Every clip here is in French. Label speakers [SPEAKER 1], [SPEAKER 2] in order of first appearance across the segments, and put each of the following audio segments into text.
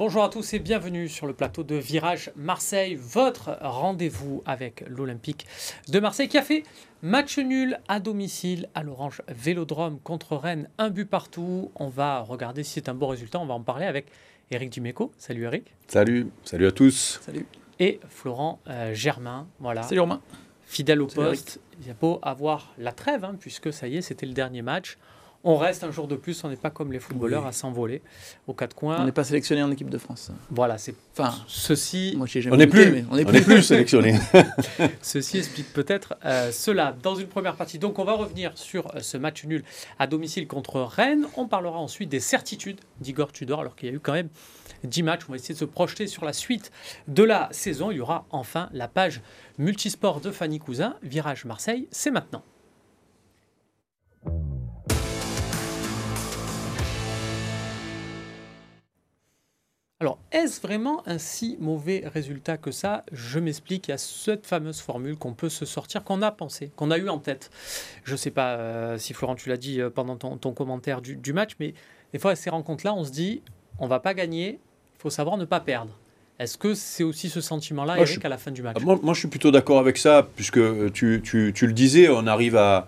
[SPEAKER 1] Bonjour à tous et bienvenue sur le plateau de Virage Marseille, votre rendez-vous avec l'Olympique de Marseille qui a fait match nul à domicile à l'Orange Vélodrome contre Rennes, un but partout. On va regarder si c'est un bon résultat, on va en parler avec Eric Dimeco. Salut Eric.
[SPEAKER 2] Salut, salut à tous.
[SPEAKER 3] Salut.
[SPEAKER 1] Et Florent euh, Germain, voilà.
[SPEAKER 3] Salut Romain.
[SPEAKER 1] Fidèle au poste, il y a beau avoir la trêve, hein, puisque ça y est, c'était le dernier match. On reste un jour de plus, on n'est pas comme les footballeurs à s'envoler aux quatre coins.
[SPEAKER 3] On n'est pas sélectionné en équipe de France.
[SPEAKER 1] Voilà, c'est
[SPEAKER 3] Enfin,
[SPEAKER 1] ceci.
[SPEAKER 3] moi j'ai jamais
[SPEAKER 2] On n'est plus,
[SPEAKER 3] mais
[SPEAKER 2] on n'est plus sélectionné.
[SPEAKER 1] Ceci explique peut-être euh, cela dans une première partie. Donc on va revenir sur euh, ce match nul à domicile contre Rennes. On parlera ensuite des certitudes d'Igor Tudor alors qu'il y a eu quand même 10 matchs. On va essayer de se projeter sur la suite de la saison. Il y aura enfin la page multisport de Fanny Cousin. Virage Marseille, c'est maintenant. Alors, est-ce vraiment un si mauvais résultat que ça? Je m'explique, il y a cette fameuse formule qu'on peut se sortir, qu'on a pensé, qu'on a eu en tête. Je ne sais pas euh, si Florent, tu l'as dit euh, pendant ton, commentaire du, du match, mais des fois, à ces rencontres-là, on se dit, on va pas gagner, il faut savoir ne pas perdre. Est-ce que c'est aussi ce sentiment-là, Eric, à la fin du match
[SPEAKER 2] moi, moi, je suis plutôt d'accord avec ça, puisque tu, tu- tu le disais, on arrive à,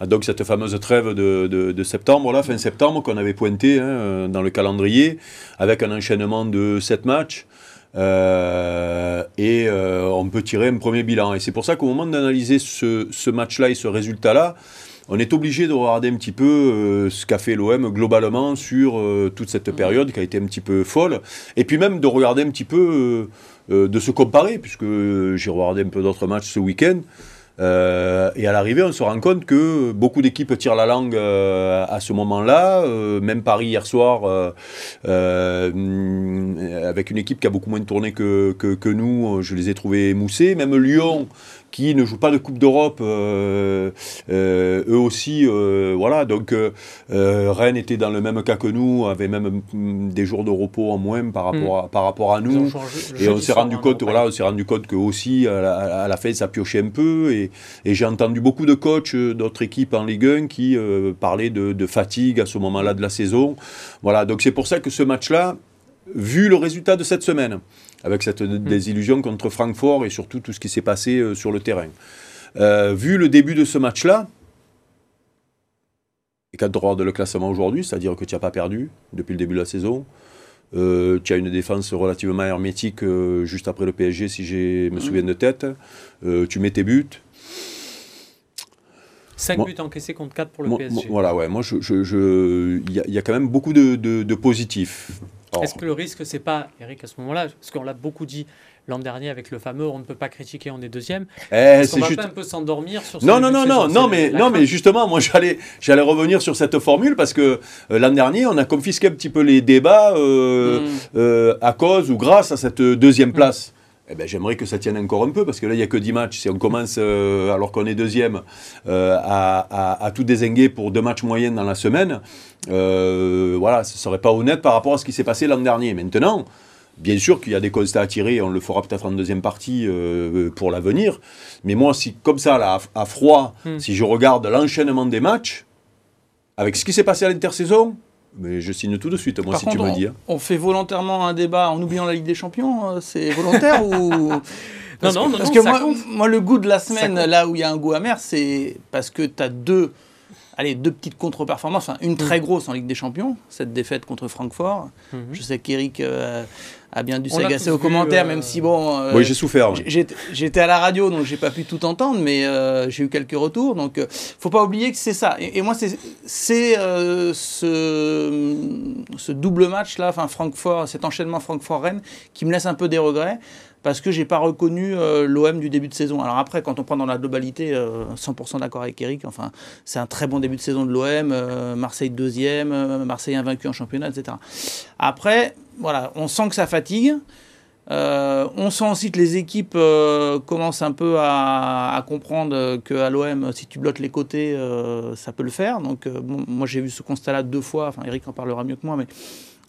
[SPEAKER 2] à donc cette fameuse trêve de, de- de septembre, là, fin septembre, qu'on avait pointé hein, dans le calendrier, avec un enchaînement de sept matchs. Euh, et euh, on peut tirer un premier bilan. Et c'est pour ça qu'au moment d'analyser ce, ce match-là et ce résultat-là, on est obligé de regarder un petit peu euh, ce qu'a fait l'OM globalement sur euh, toute cette période qui a été un petit peu folle. Et puis même de regarder un petit peu, euh, de se comparer, puisque j'ai regardé un peu d'autres matchs ce week-end. Euh, et à l'arrivée, on se rend compte que beaucoup d'équipes tirent la langue euh, à ce moment-là. Euh, même Paris hier soir, avec une équipe qui a beaucoup moins tourné que, que, que nous, je les ai trouvés émoussés. Même Lyon, qui ne joue pas de Coupe d'Europe, eux aussi, voilà. Donc Rennes était dans le même cas que nous, avait même hum, des jours de repos en moins par rapport à, par rapport à nous. Et on s'est rendu compte, voilà, on s'est rendu compte que aussi à la, à la fin ça piochait un peu. Et, et j'ai entendu beaucoup de coachs euh, d'autres équipes en Ligue 1 qui euh, parlaient de, de fatigue à ce moment-là de la saison. Voilà, donc c'est pour ça que ce match-là, vu le résultat de cette semaine, avec cette désillusion contre Francfort et surtout tout ce qui s'est passé euh, sur le terrain, euh, vu le début de ce match-là. Et quand tu regardes le classement aujourd'hui, c'est-à-dire que tu n'as pas perdu depuis le début de la saison, euh, tu as une défense relativement hermétique euh, juste après le PSG, si je me souviens de tête. Euh, tu mets tes buts.
[SPEAKER 1] 5
[SPEAKER 2] Moi-
[SPEAKER 1] buts encaissés contre 4 pour le
[SPEAKER 2] Moi-
[SPEAKER 1] PSG.
[SPEAKER 2] voilà, ouais. Moi, je, je- je- il y, a- il y a quand même beaucoup de, de- de positifs.
[SPEAKER 1] Est-ce que le risque, c'est pas, Eric, à ce moment-là, parce qu'on l'a beaucoup dit l'an dernier avec le fameux on ne peut pas critiquer, on est deuxième,
[SPEAKER 2] eh,
[SPEAKER 1] est-ce qu'on va
[SPEAKER 2] juste-
[SPEAKER 1] pas un peu s'endormir sur ce
[SPEAKER 2] Non, non, non, non, non, mais, non,
[SPEAKER 1] crainte.
[SPEAKER 2] mais justement, moi, j'allais, j'allais revenir sur cette formule parce que euh, l'an dernier, on a confisqué un petit peu les débats euh,
[SPEAKER 1] Mm.
[SPEAKER 2] euh, à cause ou grâce à cette deuxième place. Eh ben, j'aimerais que ça tienne encore un peu parce que là, il n'y a que 10 matchs. Si on commence, euh, alors qu'on est deuxième, euh, à, à- à tout désinguer pour deux matchs moyens dans la semaine, euh, voilà, ce ne serait pas honnête par rapport à ce qui s'est passé l'an dernier. Maintenant, Bien sûr qu'il y a des constats à tirer, on le fera peut-être en deuxième partie pour l'avenir. Mais moi, si comme ça, là, à, à froid,
[SPEAKER 1] Hmm.
[SPEAKER 2] si je regarde l'enchaînement des matchs, avec ce qui s'est passé à l'intersaison, mais je signe tout de suite, moi,
[SPEAKER 3] Par
[SPEAKER 2] si
[SPEAKER 3] contre,
[SPEAKER 2] tu me
[SPEAKER 3] on,
[SPEAKER 2] dis. hein.
[SPEAKER 3] on fait volontairement un débat en oubliant la Ligue des Champions. euh, C'est volontaire ou Parce
[SPEAKER 1] non,
[SPEAKER 3] que,
[SPEAKER 1] non,
[SPEAKER 3] parce
[SPEAKER 1] non,
[SPEAKER 3] que
[SPEAKER 1] ça
[SPEAKER 3] moi, moi, le goût de la semaine, là où il y a un goût amer, c'est parce que tu as deux, allez, deux petites contre-performances. Enfin, une très grosse en Ligue des Champions, cette défaite contre Francfort.
[SPEAKER 1] Mhm.
[SPEAKER 3] Je sais qu'Eric euh, a bien dû s'agacer aux commentaires,
[SPEAKER 1] euh,
[SPEAKER 3] même si bon. euh,
[SPEAKER 2] oui, j'ai souffert.
[SPEAKER 3] J'étais à la radio, donc j'ai pas pu tout entendre, mais euh, j'ai eu quelques retours. Donc, euh, faut pas oublier que c'est ça. Et, et moi, c'est euh, ce, ce double match là, enfin Francfort, cet enchaînement Francfort-Rennes, qui me laisse un peu des regrets parce que j'ai pas reconnu euh, l'OM du début de saison. Alors après, quand on prend dans la globalité, euh, 100% d'accord avec Eric. Enfin, c'est un très bon début de saison de l'OM. euh, Marseille deuxième, euh, Marseille invaincu en championnat, etc. Après, voilà, on sent que ça fatigue. Euh, on sent aussi que les équipes euh, commencent un peu à, comprendre qu'à l'OM, si tu bloques les côtés, euh, ça peut le faire. Donc, euh, moi, j'ai vu ce constat-là deux fois. Enfin, Eric en parlera mieux que moi, mais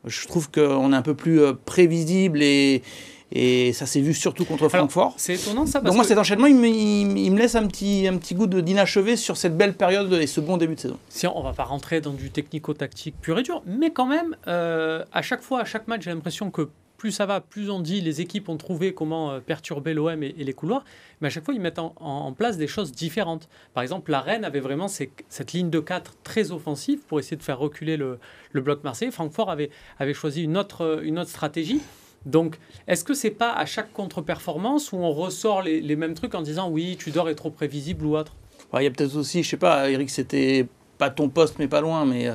[SPEAKER 3] je trouve qu'on est un peu plus euh, prévisible et, et ça s'est vu surtout contre Francfort.
[SPEAKER 1] C'est étonnant ça parce
[SPEAKER 3] Donc moi,
[SPEAKER 1] que
[SPEAKER 3] cet enchaînement, il me, il me- il me laisse un petit, un petit goût de- d'inachevé sur cette belle période et ce bon début de saison.
[SPEAKER 1] si on va pas rentrer dans du technico-tactique pur et dur, mais quand même, euh, à chaque fois, à chaque match, j'ai l'impression que plus ça va, plus on dit les équipes ont trouvé comment euh, perturber l'OM et, les couloirs, mais à chaque fois ils mettent en, place des choses différentes. Par exemple, la Rennes avait vraiment cette ligne de 4 très offensive pour essayer de faire reculer le, bloc marseillais. Francfort avait, avait choisi une autre, une autre stratégie. Donc, est-ce que c'est pas à chaque contre-performance où on ressort les, les, mêmes trucs en disant oui, tu dors est trop prévisible ou autre?
[SPEAKER 3] Il y a peut-être aussi, je sais pas, Eric, c'était pas ton poste, mais pas loin, mais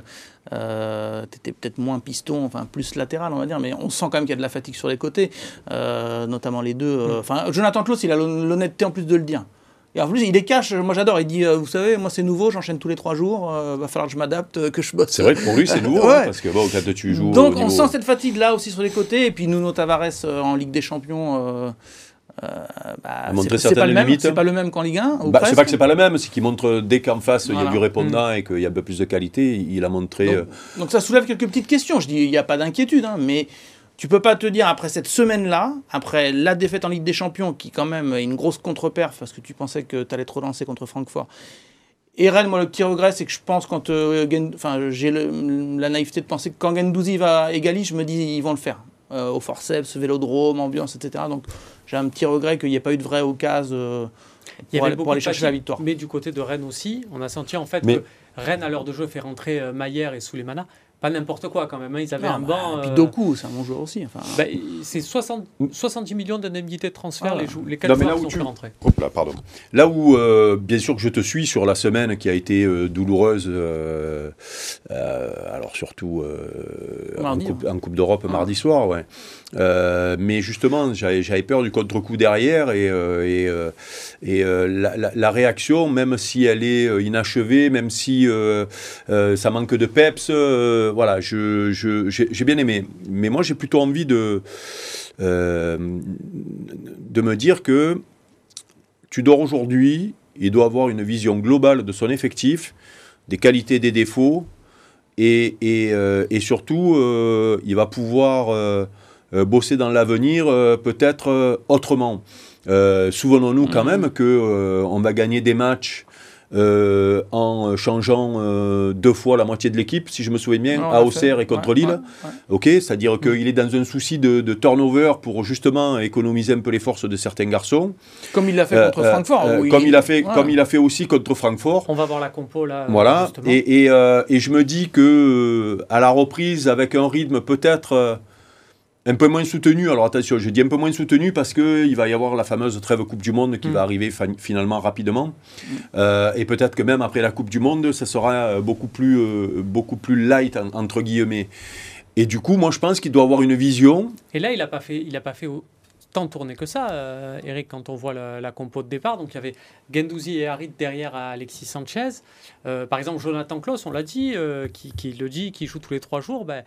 [SPEAKER 3] euh, tu étais peut-être moins piston, enfin plus latéral, on va dire, mais on sent quand même qu'il y a de la fatigue sur les côtés, euh, notamment les deux. Euh, mm. Enfin, Jonathan Klaus, il a l'honnêteté en plus de le dire. Et en plus, il les cache, moi j'adore, il dit, vous savez, moi c'est nouveau, j'enchaîne tous les trois jours, va falloir que je m'adapte, que je bosse.
[SPEAKER 2] C'est vrai que pour lui c'est nouveau, hein, parce que bon, quand tu joues.
[SPEAKER 3] Donc on sent cette fatigue là aussi sur les côtés, et puis Nuno Tavares en Ligue des Champions
[SPEAKER 2] euh, bah, c'est pas, le même,
[SPEAKER 3] c'est pas le même qu'en Ligue 1
[SPEAKER 2] bah, C'est pas que c'est pas le même, c'est qu'il montre dès qu'en face il y a du répondant mm. et qu'il y a un peu plus de qualité, il a montré.
[SPEAKER 3] Donc, euh, ça soulève quelques petites questions. Je dis, il n'y a pas d'inquiétude, hein, mais tu peux pas te dire après cette semaine-là, après la défaite en Ligue des Champions, qui quand même est une grosse contre-perf parce que tu pensais que tu allais trop lancer contre Francfort. Et Rennes, moi, le petit regret, c'est que je pense quand euh, enfin, j'ai la naïveté de penser que quand Gendouzi va égaliser, je me dis ils vont le faire. au forceps, vélodrome, ambiance, etc. Donc j'ai un petit regret qu'il n'y ait pas eu de vraie occasion euh, pour, aller, pour aller chercher la victoire.
[SPEAKER 1] Mais du côté de Rennes aussi, on a senti en fait que Rennes, à l'heure de jeu, fait rentrer euh, Maillère et Souleymana pas n'importe quoi quand même. Hein. Ils avaient un banc.
[SPEAKER 3] Et puis euh, Doku, c'est un bon joueur aussi. Enfin...
[SPEAKER 1] Bah, c'est 60, 70 millions d'indemnités de transfert, les, les 4 joueurs qui sont tu... rentrés.
[SPEAKER 2] là, pardon. Là où, euh, bien sûr, que je te suis sur la semaine qui a été euh, douloureuse, alors surtout en, coupe, en, coupe, d'Europe ah. mardi soir, ouais. mais justement, j'avais peur du contre-coup derrière et, et, et la, la, la, réaction, même si elle est inachevée, même si ça manque de peps, voilà, j'ai je, bien aimé. Mais moi, j'ai plutôt envie de, euh, de me dire que tu dors aujourd'hui, il doit avoir une vision globale de son effectif, des qualités, des défauts, et, et, euh, surtout, euh, il va pouvoir bosser dans l'avenir peut-être autrement. Souvenons-nous quand mmh. même que on va gagner des matchs euh, en changeant euh, deux fois la moitié de l'équipe, si je me souviens bien, à Auxerre et contre Lille. Ok, c'est-à-dire qu'il est dans un souci de, turnover pour justement économiser un peu les forces de certains garçons.
[SPEAKER 3] Comme il l'a fait contre euh, Francfort.
[SPEAKER 2] comme, il a fait, comme il a fait aussi contre Francfort.
[SPEAKER 1] On va voir la compo là.
[SPEAKER 2] Voilà. Et, et, et, je me dis que à la reprise, avec un rythme peut-être un peu moins soutenu. Alors attention, je dis un peu moins soutenu parce qu'il va y avoir la fameuse trêve Coupe du Monde qui mm. va arriver finalement rapidement. Euh, et peut-être que même après la Coupe du Monde, ça sera euh, beaucoup plus, euh, beaucoup plus light, entre guillemets. Et du coup, moi je pense qu'il doit avoir une vision.
[SPEAKER 1] Et là, il n'a pas fait, il a pas fait tant tourné que ça, Eric, quand on voit la, compo de départ. Donc il y avait Gendouzi et Harit derrière Alexis Sanchez. par exemple, Jonathan Klaus, on l'a dit, qui, le dit, qui joue tous les trois jours. Ben,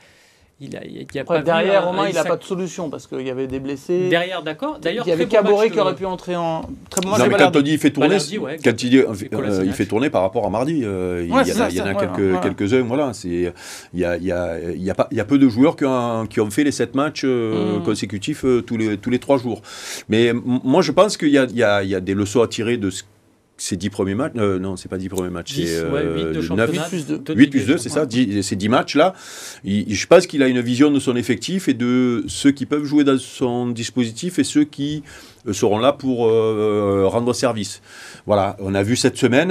[SPEAKER 3] il a, il a pas derrière, Romain, il n'a pas de solution parce qu'il y avait des blessés.
[SPEAKER 1] Derrière, d'accord.
[SPEAKER 3] D'ailleurs, il y avait Caboret qui aurait pu entrer en.
[SPEAKER 2] Très bon match. quand on dit il fait tourner, quand il, dit, euh, il fait tourner par rapport à mardi. Euh, il, y, il y en a quelques, quelques-uns. Voilà, il, y a, il, y a, il, y a pas, il y a peu de joueurs qui ont, qui ont fait les sept matchs euh, mm. consécutifs tous, les, tous les trois jours. Mais moi, je pense qu'il y a, il y, a, il y a des leçons à tirer de ce ces 10 premiers matchs, euh, non, c'est pas 10 premiers matchs, c'est
[SPEAKER 1] euh, 8,
[SPEAKER 2] plus 2. 8 plus 2, c'est ça, ces 10 matchs-là. Je pense qu'il a une vision de son effectif et de ceux qui peuvent jouer dans son dispositif et ceux qui euh, seront là pour euh, rendre service. Voilà, on a vu cette semaine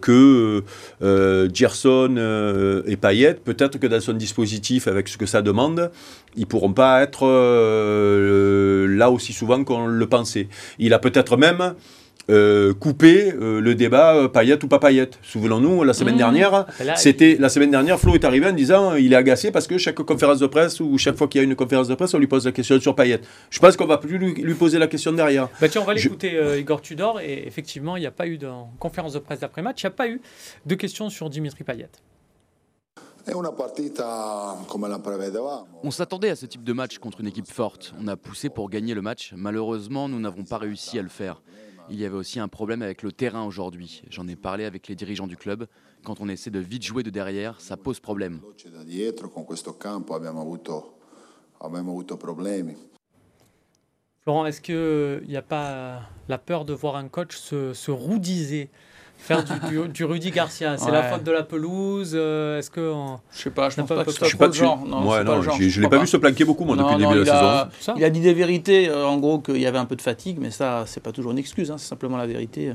[SPEAKER 2] que Gerson et Payet, peut-être que dans son dispositif, avec ce que ça demande, ils pourront pas être là aussi souvent qu'on le pensait. Il a peut-être même euh, couper euh, le débat euh, paillette ou pas paillette. Souvenons-nous, la semaine mmh. dernière, c'était la semaine dernière, Flo est arrivé en disant il est agacé parce que chaque conférence de presse ou chaque fois qu'il y a une conférence de presse, on lui pose la question sur paillette. Je pense qu'on va plus lui, poser la question derrière.
[SPEAKER 1] Bah tiens, on va l'écouter Igor Tudor et effectivement, il n'y a pas eu de conférence de presse d'après-match, il n'y a pas eu de questions sur Dimitri Payet.
[SPEAKER 4] On s'attendait à ce type de match contre une équipe forte. On a poussé pour gagner le match. Malheureusement, nous n'avons pas réussi à le faire. Il y avait aussi un problème avec le terrain aujourd'hui. J'en ai parlé avec les dirigeants du club. Quand on essaie de vite jouer de derrière, ça pose problème.
[SPEAKER 1] Florent, est-ce qu'il n'y a pas la peur de voir un coach se, roudiser faire du, Rudy Garcia. C'est la faute de la pelouse. Euh, est-ce que
[SPEAKER 3] je sais pas, je pense pas, que c'est le genre.
[SPEAKER 2] Non, je, l'ai pas, vu se planquer beaucoup moi depuis le début de la
[SPEAKER 3] saison. Il a dit des vérités, euh, en gros qu'il y avait un peu de fatigue, mais ça c'est pas toujours une excuse, hein, c'est simplement la vérité.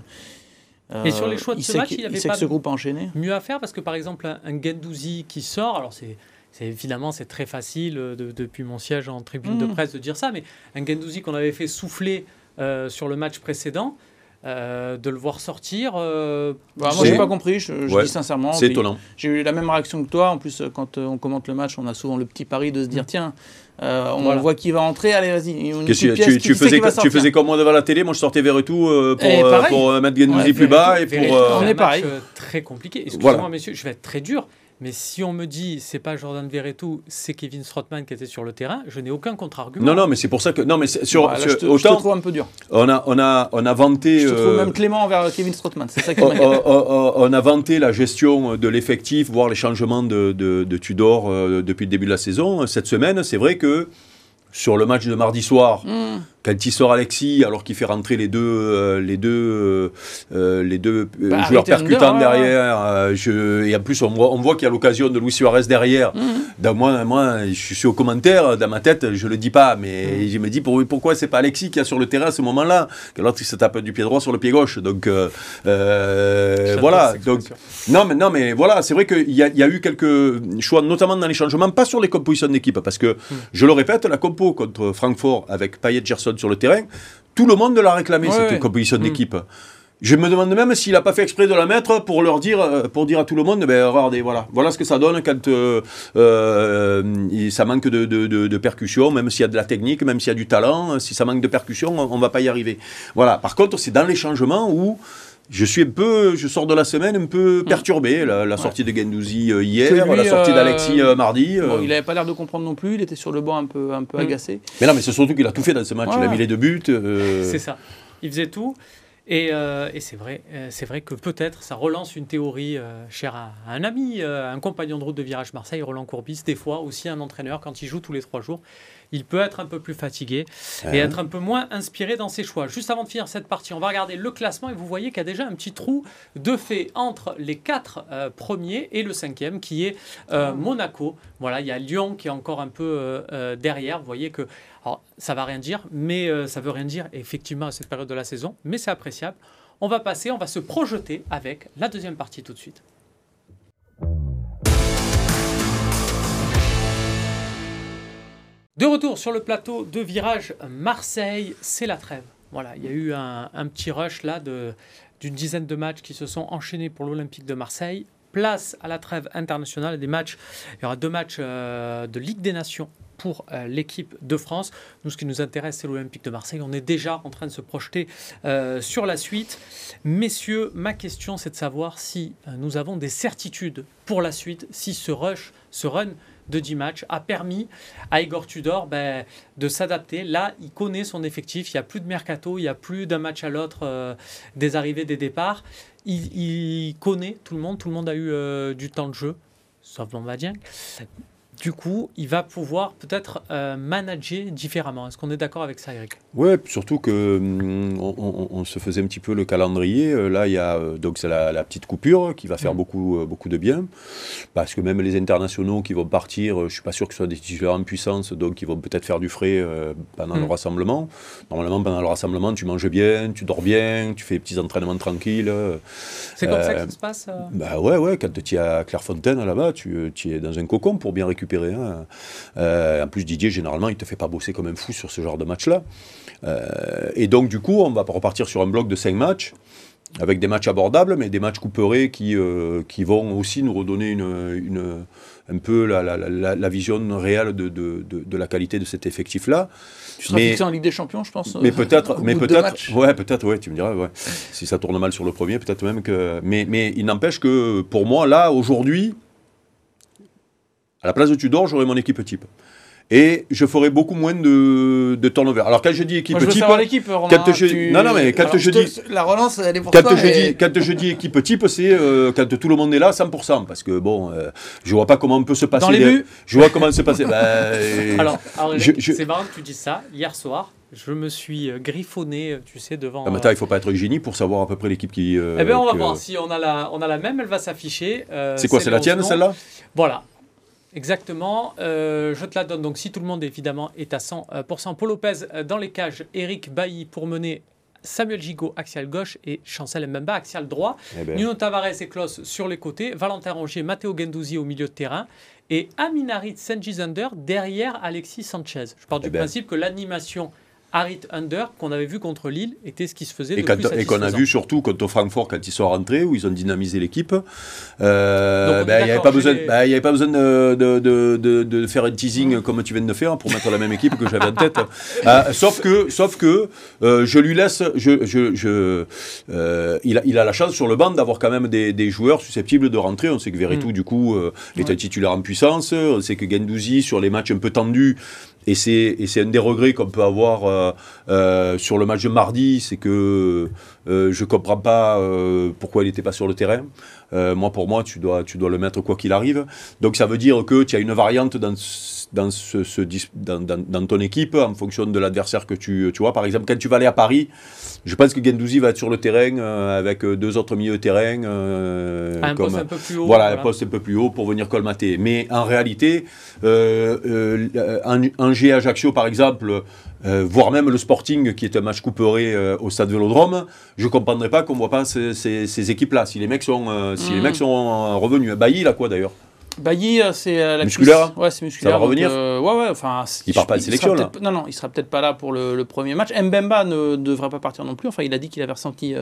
[SPEAKER 1] Et sur les choix de ce match, il y avait pas
[SPEAKER 3] ce groupe enchaîné.
[SPEAKER 1] mieux à faire parce que par exemple un, un Gendouzi qui sort, alors c'est évidemment c'est très facile de, depuis mon siège en tribune de mmh. presse de dire ça, mais un Gendouzi qu'on avait fait souffler euh, sur le match précédent, euh, de le voir sortir. Euh,
[SPEAKER 3] bah, moi, j'ai pas compris, je, dis sincèrement.
[SPEAKER 2] C'est étonnant.
[SPEAKER 3] J'ai eu la même réaction que toi. En plus, quand on commente le match, on a souvent le petit pari de se dire mm. tiens, on voit qui va entrer, allez, vas-y.
[SPEAKER 2] Tu, tu, faisais, tu faisais comme moi devant la télé, moi je sortais vers tout pour, pour mettre Gendouzi plus bas. Et pour,
[SPEAKER 1] on est pareil. très compliqué. Excusez-moi, messieurs, je vais être très dur. Mais si on me dit c'est pas Jordan Verretou, c'est Kevin Strottmann qui était sur le terrain, je n'ai aucun contre-argument.
[SPEAKER 2] Non, non, mais c'est pour ça que non, mais sur,
[SPEAKER 3] je, te, autant, je, te, trouve un peu dur.
[SPEAKER 2] On a, on a, on a vanté.
[SPEAKER 3] Je te trouve euh, même clément envers Kevin Strottmann. C'est ça qui on,
[SPEAKER 2] on, a vanté la gestion de l'effectif, voire les changements de, de, de Tudor euh, depuis le début de la saison. Cette semaine, c'est vrai que sur le match de mardi soir. Hmm quand il sort Alexis, alors qu'il fait rentrer les deux, euh, les deux, euh, euh, les deux bah, joueurs percutants derrière, je, et en plus on voit, on voit qu'il y a l'occasion de Luis Suarez derrière. Mmh. moi, moi, je suis au commentaire, dans ma tête, je le dis pas, mais mmh. je me dis pour, pourquoi c'est pas Alexis qui est sur le terrain à ce moment-là, que l'autre il se tape du pied droit sur le pied gauche. Donc voilà. Donc, non, mais, non, mais voilà, c'est vrai qu'il y, y, a eu quelques choix, notamment dans les changements, pas sur les compositions d'équipe, parce que, mmh. je le répète, la contre Francfort avec Payet, Gerson, sur le terrain, tout le monde l'a réclamé, cette composition mm. d'équipe. Je me demande même s'il n'a pas fait exprès de la mettre pour leur dire, euh, pour dire à tout le monde, ben regardez, voilà, voilà ce que ça donne quand euh, euh, ça manque de, de, percussion, même s'il y a de la technique, même s'il y a du talent, si ça manque de percussion, on, ne va pas y arriver. Voilà. Par contre, c'est dans les changements où je suis un peu, je sors de la semaine un peu mm. perturbé. La, sortie de Gendouzi hier, la sortie d'Alexis mardi.
[SPEAKER 3] il n'avait pas l'air de comprendre non plus. Il était sur le banc un peu, un peu mm. agacé.
[SPEAKER 2] Mais non, mais c'est surtout qu'il a tout fait dans ce match. Il a mis les deux buts.
[SPEAKER 1] C'est ça. Il faisait tout. Euh, et, c'est vrai, euh, c'est vrai que peut-être ça relance une théorie euh, chère à, un ami, un compagnon de route de Virage Marseille, Roland Courbis, des fois aussi un entraîneur quand il joue tous les trois jours il peut être un peu plus fatigué et être un peu moins inspiré dans ses choix. Juste avant de finir cette partie, on va regarder le classement et vous voyez qu'il y a déjà un petit trou de fait entre les quatre euh, premiers et le cinquième qui est euh, ah. Monaco. Voilà, il y a Lyon qui est encore un peu euh, derrière. Vous voyez que alors, ça va rien dire, mais ça veut rien dire effectivement à cette période de la saison, mais c'est appréciable. On va passer, on va se projeter avec la deuxième partie tout de suite. De retour sur le plateau de virage Marseille, c'est la trêve. Voilà, il y a eu un, petit rush là d'une dizaine de matchs qui se sont enchaînés pour l'Olympique de Marseille. Place à la trêve internationale, des matchs. Il y aura deux matchs euh, de Ligue des Nations pour euh, l'équipe de France. Nous, ce qui nous intéresse, c'est l'Olympique de Marseille. On est déjà en train de se projeter euh, sur la suite. Messieurs, ma question, c'est de savoir si nous avons des certitudes pour la suite, si ce rush, ce run de 10 matchs a permis à Igor Tudor ben, de s'adapter. Là, il connaît son effectif, il n'y a plus de mercato, il n'y a plus d'un match à l'autre euh, des arrivées, des départs. Il, connaît tout le monde, tout le monde a eu euh, du temps de jeu, sauf Lombardien du coup, il va pouvoir peut-être euh, manager différemment. Est-ce qu'on est, d'accord avec ça, Eric?
[SPEAKER 2] Oui, surtout que hum, on, se faisait un petit peu le calendrier. Euh, là, il y a euh, donc c'est la, petite coupure qui va faire mm. beaucoup, beaucoup de bien, parce que même les internationaux qui vont partir, je suis pas sûr que ce soit des titulaires en puissance, donc ils vont peut-être faire du frais pendant le mm. rassemblement. Normalement, pendant le rassemblement, tu manges bien, tu dors bien, tu fais des petits entraînements tranquilles.
[SPEAKER 1] C'est comme ça que ça se passe
[SPEAKER 2] Bah ouais, ouais. Quand tu es à Clairefontaine là-bas, tu, tu es dans un cocon pour bien récupérer euh, en plus, Didier, généralement, il te fait pas bosser comme un fou sur ce genre de match-là. Euh, et donc, du coup, on va repartir sur un bloc de 5 matchs avec des matchs abordables, mais des matchs couperés qui, euh, qui vont aussi nous redonner une, une un peu la, la, la, vision réelle de, de, de, la qualité de cet effectif-là.
[SPEAKER 3] Tu seras mais, fixé en Ligue des Champions, je pense.
[SPEAKER 2] Mais peut-être, mais peut-être, ouais, peut-être, ouais, tu me diras, ouais. si ça tourne mal sur le premier, peut-être même que. Mais, mais il n'empêche que pour moi, là, aujourd'hui, à la place de Tudor, j'aurais mon équipe type. Et je ferai beaucoup moins de, de turnover. Alors quand je dis équipe
[SPEAKER 3] Moi, je
[SPEAKER 2] type,
[SPEAKER 3] l'équipe, quand je,
[SPEAKER 2] non non mais quand je, dis
[SPEAKER 3] la relance, elle est pour
[SPEAKER 2] quand toi, Je dis, quand je dis équipe type, c'est euh, quand tout le monde est là, 100%, parce que bon, euh, je vois pas comment on peut se passer.
[SPEAKER 1] Dans les buts,
[SPEAKER 2] je vois comment se passer.
[SPEAKER 1] ben, alors, alors c'est marrant que tu dis ça. Hier soir, je me suis griffonné, tu sais, devant.
[SPEAKER 2] Ah, mais il ne faut pas être génie pour savoir à peu près l'équipe qui.
[SPEAKER 1] eh bien, on va voir si on a la, on a la même. Elle va s'afficher.
[SPEAKER 2] c'est quoi C'est la tienne, celle-là?
[SPEAKER 1] Voilà. Exactement. je te la donne. Donc, si tout le monde, évidemment, est à 100%. Paul Lopez dans les cages. Eric Bailly pour mener Samuel Gigot, axial gauche, et Chancel Mbemba, axial droit. Eh ben. Nuno Tavares et Klaus sur les côtés. Valentin Rongier, Matteo Gendouzi au milieu de terrain. Et Aminarit Sengizander derrière Alexis Sanchez. Je pars du eh ben. principe que l'animation Harit Under, qu'on avait vu contre Lille, était ce qui se faisait
[SPEAKER 2] et
[SPEAKER 1] depuis
[SPEAKER 2] Et qu'on a vu surtout contre Francfort quand ils sont rentrés, où ils ont dynamisé l'équipe. Euh, ben, il n'y avait, pas besoin, ben, avait pas besoin de, de, de, de, faire un teasing comme tu viens de faire pour mettre la même équipe que j'avais en tête. Euh, sauf que, sauf que euh, je lui laisse. Je, je, je il, a, il a la chance sur le banc d'avoir quand même des, des, joueurs susceptibles de rentrer. On sait que Verretou, mm. du coup, est un titulaire en puissance. On sait que Gendouzi, sur les matchs un peu tendus, et c'est un des regrets qu'on peut avoir euh, euh, sur le match de mardi, c'est que euh, je ne comprends pas pourquoi il n'était pas sur le terrain. moi, pour moi, tu dois, tu dois le mettre quoi qu'il arrive. Donc ça veut dire que tu as une variante dans, dans, ce, ce dans, dans, ton équipe en fonction de l'adversaire que tu, tu vois. Par exemple, quand tu vas aller à Paris, je pense que Gendouzi va être sur le terrain avec deux autres milieux de terrain.
[SPEAKER 1] un poste un peu plus haut.
[SPEAKER 2] Voilà, un poste un peu plus haut pour venir colmater. Mais en réalité, Angers Ajaccio par exemple, euh, voire même le Sporting qui est un match couperé euh, au stade Vélodrome, je ne comprendrais pas qu'on ne voit pas ces, équipes-là, si les mecs sont, euh, si les mm. mecs sont revenus. Bailly, il a quoi d'ailleurs?
[SPEAKER 3] Bailly, c'est la
[SPEAKER 2] musculaire.
[SPEAKER 3] Ouais, c'est musculaire.
[SPEAKER 2] Ça va revenir.
[SPEAKER 3] ouais, ouais. Enfin,
[SPEAKER 2] il part pas de sélection là.
[SPEAKER 3] Non, non, il sera peut-être pas là pour le, premier match. Mbemba ne devrait pas partir non plus. Enfin, il a dit qu'il avait ressenti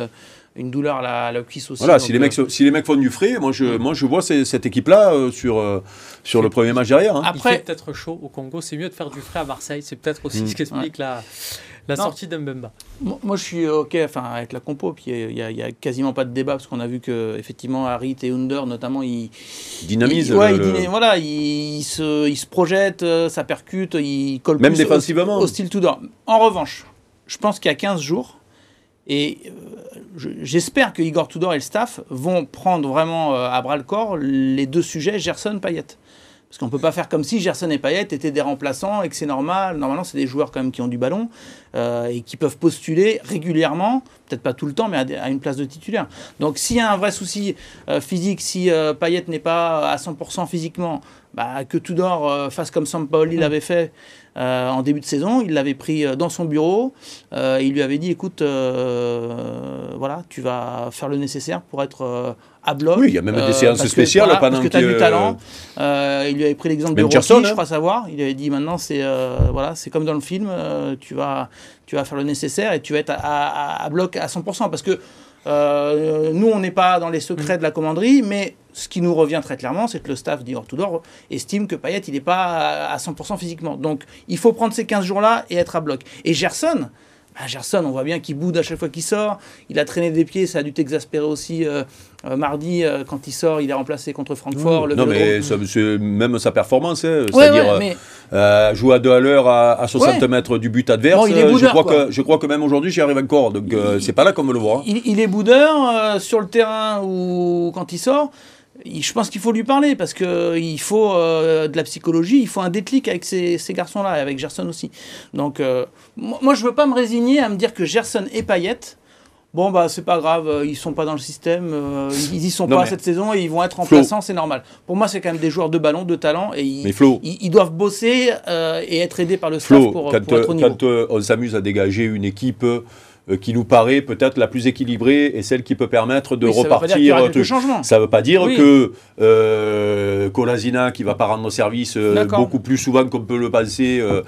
[SPEAKER 3] une douleur à la, cuisse aussi.
[SPEAKER 2] Voilà, si, les mecs, si les mecs font du frais, moi je, mm. moi je vois cette équipe-là sur, sur le premier match derrière. Hein.
[SPEAKER 1] Après, peut-être chaud au Congo. C'est mieux de faire du frais à Marseille. C'est peut-être aussi mm. ce qui explique la la sortie d'Mbemba.
[SPEAKER 3] Moi, je suis OK enfin, avec la compo. Puis il n'y a, quasiment pas de débat parce qu'on a vu que effectivement Harit et Under, notamment, ils
[SPEAKER 2] dynamisent.
[SPEAKER 3] ouais, voilà, ils se, ils se projettent, euh, ça percute, ils collent
[SPEAKER 2] Même défensivement.
[SPEAKER 3] Au, style Tudor. En revanche, je pense qu'il y a 15 jours, et euh, j'espère que Igor Tudor et le staff vont prendre vraiment euh, à bras le corps les deux sujets Gerson-Payet. Parce qu'on ne peut pas faire comme si Gerson et Payet étaient des remplaçants et que c'est normal. Normalement, c'est des joueurs quand même qui ont du ballon euh, et qui peuvent postuler régulièrement, peut-être pas tout le temps, mais à, une place de titulaire. Donc s'il y a un vrai souci euh, physique, si euh, Payet n'est pas à 100% physiquement, bah, que Tudor fasse comme Sampaoli l'avait fait euh, en début de saison. Il l'avait pris euh, dans son bureau. Euh, il lui avait dit écoute, voilà, tu vas faire le nécessaire pour être à bloc.
[SPEAKER 2] Oui, il y a même des séances spéciales
[SPEAKER 3] pendant Parce que tu as du talent. il lui avait pris l'exemple de je hein. crois savoir. Il lui avait dit maintenant, c'est voilà, c'est comme dans le film, tu, vas, tu vas faire le nécessaire et tu vas être à, à bloc à 100%. Parce que euh, nous, on n'est pas dans les secrets de la commanderie, mais ce qui nous revient très clairement, c'est que le staff d'Igor Tudor estime que Payet, il n'est pas à 100% physiquement. Donc, il faut prendre ces 15 jours-là et être à bloc. Et Gerson, bah, Gerson, on voit bien qu'il boude à chaque fois qu'il sort. Il a traîné des pieds, ça a dû t'exaspérer aussi euh, euh, mardi euh, quand il sort. Il est remplacé contre Francfort.
[SPEAKER 2] non, mais même sa performance, hein, c'est-à-dire jouer à deux à l'heure à, 60 mètres du but adverse. je, crois que, je crois que même aujourd'hui, j'y arrive encore. Donc, c'est pas là qu'on me le voit.
[SPEAKER 3] Il, il est boudeur sur le terrain ou quand il sort je pense qu'il faut lui parler parce qu'il faut euh, de la psychologie, il faut un déclic avec ces, garçons-là et avec Gerson aussi. Donc, euh, moi, je veux pas me résigner à me dire que Gerson et Payet, bon, bah, c'est pas grave, euh, ils sont pas dans le système, ils, y sont pas cette saison et ils vont être remplaçants, c'est normal. Pour moi, c'est quand même des joueurs de ballon, de talent et ils, ils, doivent bosser et être aidés par le staff pour, pour, être au niveau.
[SPEAKER 2] Quand on s'amuse à dégager une équipe euh, qui nous paraît peut-être la plus équilibrée et celle qui peut permettre de repartir. Ça ne veut pas dire que euh, Colasina, qui va pas rendre service euh, beaucoup plus souvent qu'on peut le penser, euh,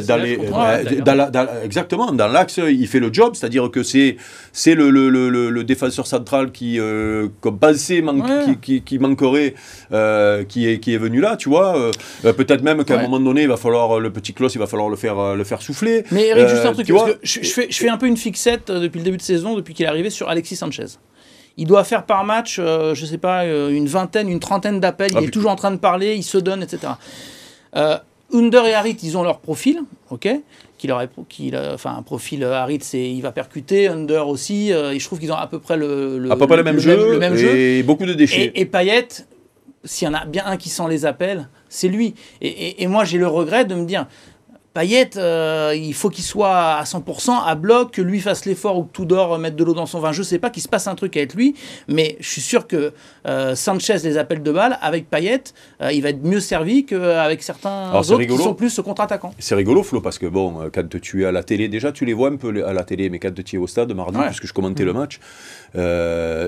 [SPEAKER 2] dans exactement, dans l'axe, il fait le job, c'est-à-dire que c'est c'est le, le, le, le, défenseur central qui, comme pensé, qui, qui, manquerait, qui, est, qui est venu là, tu vois. peut-être même qu'à un moment donné, il va falloir, le petit Klaus, il va falloir le faire, le faire souffler.
[SPEAKER 3] Mais Eric, juste un truc, parce que je, fais, je fais un peu une fixette euh, depuis le début de saison, depuis qu'il est arrivé sur Alexis Sanchez. Il doit faire par match, euh, je ne sais pas, euh, une vingtaine, une trentaine d'appels. il ah, est toujours en train de parler, il se donne, etc. Under et Harit, ils ont leur profil, ok qu'il aurait, qu'il, enfin un profil Harit, c'est il va percuter, Under aussi. et je trouve qu'ils ont à peu près le,
[SPEAKER 2] le à peu près le même, jeu, le même et beaucoup de déchets.
[SPEAKER 3] Et, et Payet, s'il y en a bien un qui sent les appels, c'est lui. Et, et moi, j'ai le regret de me dire, Payet, euh, il faut qu'il soit à 100% à bloc, que lui fasse l'effort ou que Tudor mette de l'eau dans son vin. Je sais pas qu'il se passe un truc avec lui, mais je suis sûr que euh, Sanchez les appels de balle avec Payet, euh, il va être mieux servi qu'avec certains autres qui sont plus contre-attaquants.
[SPEAKER 2] C'est rigolo, Flo, parce que bon, quand tu es à la télé, déjà tu les vois un peu à la télé, mais quand tu es au stade mardi, puisque je commentais le mmh. match,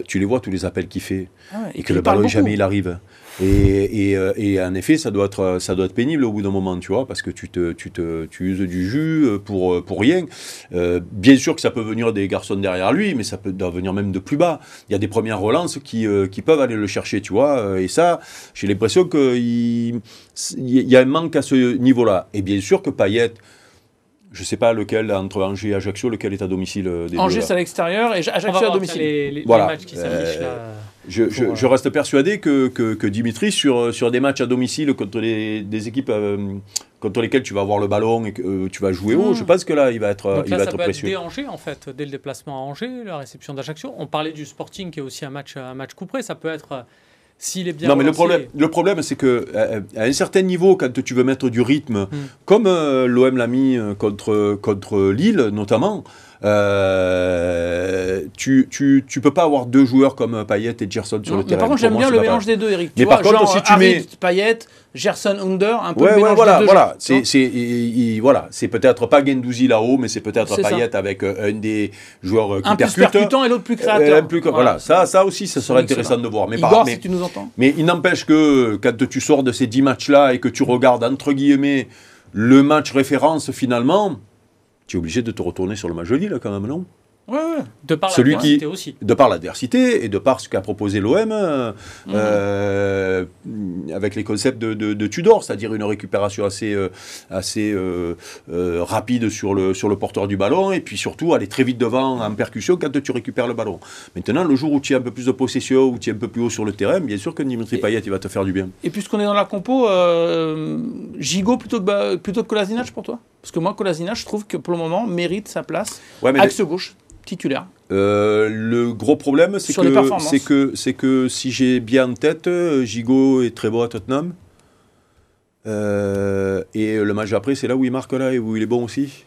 [SPEAKER 2] tu les vois tous les appels qu'il fait ah et, que le ballon jamais il arrive. Et, et, et, en effet, ça doit, être, ça doit être pénible au bout d'un moment, tu vois, parce que tu, te, tu, te, tu uses du jus euh, pour, euh, pour rien. Euh, bien sûr que ça peut venir des garçons derrière lui, mais ça peut venir même de plus bas. Il y a des premières relances qui, qui peuvent aller le chercher, tu vois. Et ça, j'ai l'impression qu'il il y a un manque à ce niveau-là. Et bien sûr que Payet je ne sais pas lequel, entre Angers et Ajaccio, lequel est à domicile
[SPEAKER 3] des Angers, c'est à l'extérieur et Ajaccio à domicile.
[SPEAKER 1] Les, les, voilà. matchs qui s'affichent là.
[SPEAKER 2] Je, je, reste persuadé que, que, que, Dimitri, sur, sur des matchs à domicile contre les, des équipes euh, contre lesquelles tu vas avoir le ballon et que euh, tu vas jouer haut, hmm. je pense que là, il va être,
[SPEAKER 1] Donc
[SPEAKER 2] il va
[SPEAKER 1] être
[SPEAKER 2] précieux.
[SPEAKER 1] Être Angers, en fait, dès le déplacement à Angers, la réception d'Ajaccio. On parlait du Sporting qui est aussi un match, un match couperé. Ça peut être. S'il est bien
[SPEAKER 2] non, mais le problème, le problème c'est que à un certain niveau, quand tu veux mettre du rythme, hmm. comme euh, l'OM l'a mis contre, contre Lille notamment, euh, tu, tu, tu, peux pas avoir deux joueurs comme Payet et Gerson sur le terrain.
[SPEAKER 3] Par contre, j'aime bien le mélange des deux, Eric.
[SPEAKER 2] mais par contre, si tu mets
[SPEAKER 3] Payet, Gerson Under, un peu
[SPEAKER 2] ouais,
[SPEAKER 3] le mélange
[SPEAKER 2] voilà,
[SPEAKER 3] des deux.
[SPEAKER 2] Voilà, c'est voilà, c'est peut-être pas Gendouzi là-haut, mais c'est peut-être Payet avec euh, un des joueurs euh, qui
[SPEAKER 3] un plus percutant et l'autre plus créateur.
[SPEAKER 2] plus, voilà. ça, ça aussi, ça serait intéressant de voir.
[SPEAKER 3] Mais, Igor, mais, si tu nous entends.
[SPEAKER 2] Mais il n'empêche que quand tu sors de ces dix matchs-là et que tu regardes entre guillemets le match référence finalement, tu es obligé de te retourner sur le match de Lille quand même, non
[SPEAKER 1] Ouais, ouais. De par l'adversité aussi.
[SPEAKER 2] De par l'adversité et de par ce qu'a proposé l'OM euh, mhm. euh, avec les concepts de, de, Tudor, c'est-à-dire une récupération assez, euh, assez rapide sur le, sur le porteur du ballon et puis surtout aller très vite devant en percussion quand tu récupères le ballon. Maintenant, le jour où tu as un peu plus de possession, où tu es un peu plus haut sur le terrain, bien sûr que Dimitri Payet il va te faire du bien.
[SPEAKER 3] Et puisqu'on est dans la compo, Gigot plutôt que, plutôt que Kolasinac pour toi? Parce que moi, Kolasinac, je trouve que pour le moment, mérite sa place. Ouais, axe gauche titulaire
[SPEAKER 2] euh, le gros problème, c'est que, c'est que, c'est que si j'ai bien en tête, Gigot est très beau à Tottenham. Euh, et le match après, c'est là où il marque là et où il est bon aussi.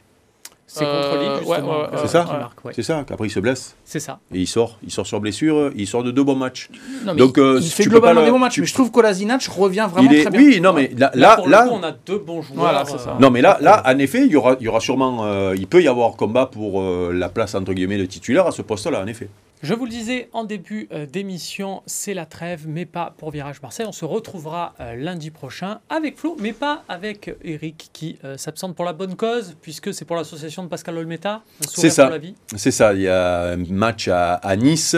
[SPEAKER 1] C'est contre Lille, euh, justement.
[SPEAKER 2] c'est ça C'est ça, qu'après il se blesse.
[SPEAKER 1] C'est ça.
[SPEAKER 2] Et il sort, il sort sur blessure, il sort de deux bons matchs.
[SPEAKER 3] Donc, il fait tu globalement des bons matchs, mais je trouve que Kolasinac revient vraiment très bien.
[SPEAKER 2] Oui, non, mais là,
[SPEAKER 1] là,
[SPEAKER 2] là,
[SPEAKER 1] on a deux bons joueurs. Voilà,
[SPEAKER 2] ça. Non, mais là, là, en effet, il y aura, il y aura sûrement, il peut y avoir combat pour la place entre guillemets de titulaire à ce poste-là, en effet.
[SPEAKER 1] Je vous le disais en début euh, d'émission, c'est la trêve, mais pas pour Virage Marseille. On se retrouvera euh, lundi prochain avec Flo, mais pas avec Eric qui euh, s'absente pour la bonne cause, puisque c'est pour l'association de Pascal Olmeta.
[SPEAKER 2] C'est ça. C'est ça. Il y a un match à, Nice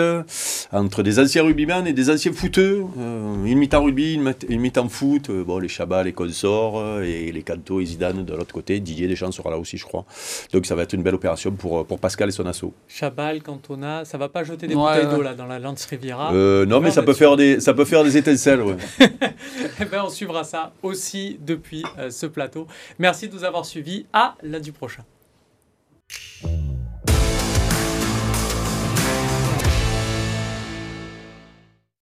[SPEAKER 2] entre des anciens rugbymen et des anciens footeux. une mi-temps rugby, une mi-temps foot. bon, les Chabat, les consorts et les Canto et Zidane de l'autre côté. Didier Deschamps sera là aussi, je crois. Donc ça va être une belle opération pour, pour Pascal et son assaut.
[SPEAKER 1] Chabal, Cantona, ça va pas jouer des bouteilles d'eau là dans la Lance Riviera.
[SPEAKER 2] Euh, non, mais ça peut, faire des, ça peut faire des étincelles. Ouais.
[SPEAKER 1] Eh ben, on suivra ça aussi depuis euh, ce plateau. Merci de nous avoir suivis. À lundi prochain.